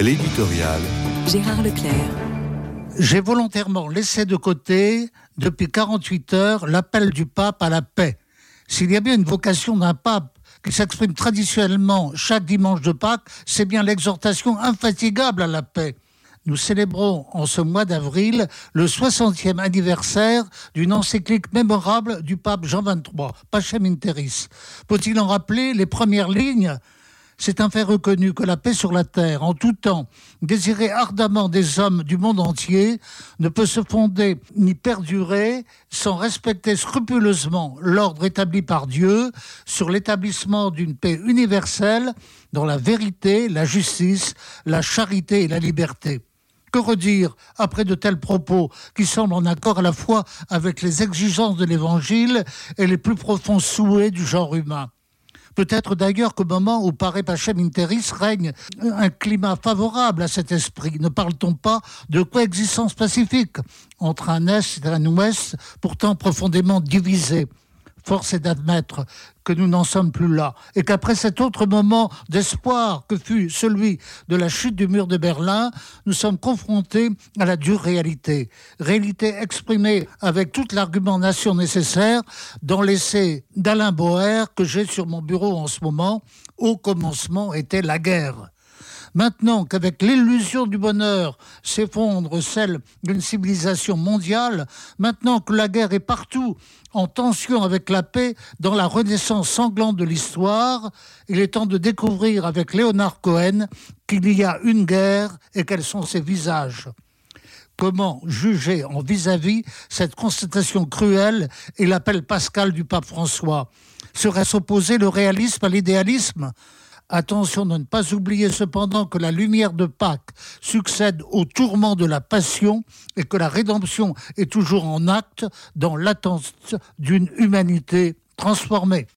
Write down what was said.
L'éditorial. Gérard Leclerc. J'ai volontairement laissé de côté, depuis 48 heures, l'appel du pape à la paix. S'il y a bien une vocation d'un pape qui s'exprime traditionnellement chaque dimanche de Pâques, c'est bien l'exhortation infatigable à la paix. Nous célébrons en ce mois d'avril le 60e anniversaire d'une encyclique mémorable du pape Jean XXIII, Pacem in Terris. Faut-il en rappeler les premières lignes? C'est un fait reconnu que la paix sur la terre, en tout temps, désirée ardemment des hommes du monde entier, ne peut se fonder ni perdurer sans respecter scrupuleusement l'ordre établi par Dieu sur l'établissement d'une paix universelle dans la vérité, la justice, la charité et la liberté. Que redire après de tels propos qui semblent en accord à la fois avec les exigences de l'Évangile et les plus profonds souhaits du genre humain? Peut-être d'ailleurs qu'au moment où paraît Pachem Interis règne un climat favorable à cet esprit. Ne parle-t-on pas de coexistence pacifique entre un Est et un Ouest pourtant profondément divisés Force est d'admettre que nous n'en sommes plus là et qu'après cet autre moment d'espoir que fut celui de la chute du mur de Berlin, nous sommes confrontés à la dure réalité. Réalité exprimée avec toute l'argumentation nécessaire dans l'essai d'Alain Boer que j'ai sur mon bureau en ce moment. Au commencement était la guerre. Maintenant qu'avec l'illusion du bonheur s'effondre celle d'une civilisation mondiale, maintenant que la guerre est partout en tension avec la paix dans la renaissance sanglante de l'histoire, il est temps de découvrir avec Léonard Cohen qu'il y a une guerre et quels sont ses visages. Comment juger en vis-à-vis -vis cette constatation cruelle et l'appel pascal du pape François? Serait-ce opposer le réalisme à l'idéalisme? Attention de ne pas oublier cependant que la lumière de Pâques succède au tourment de la passion et que la rédemption est toujours en acte dans l'attente d'une humanité transformée.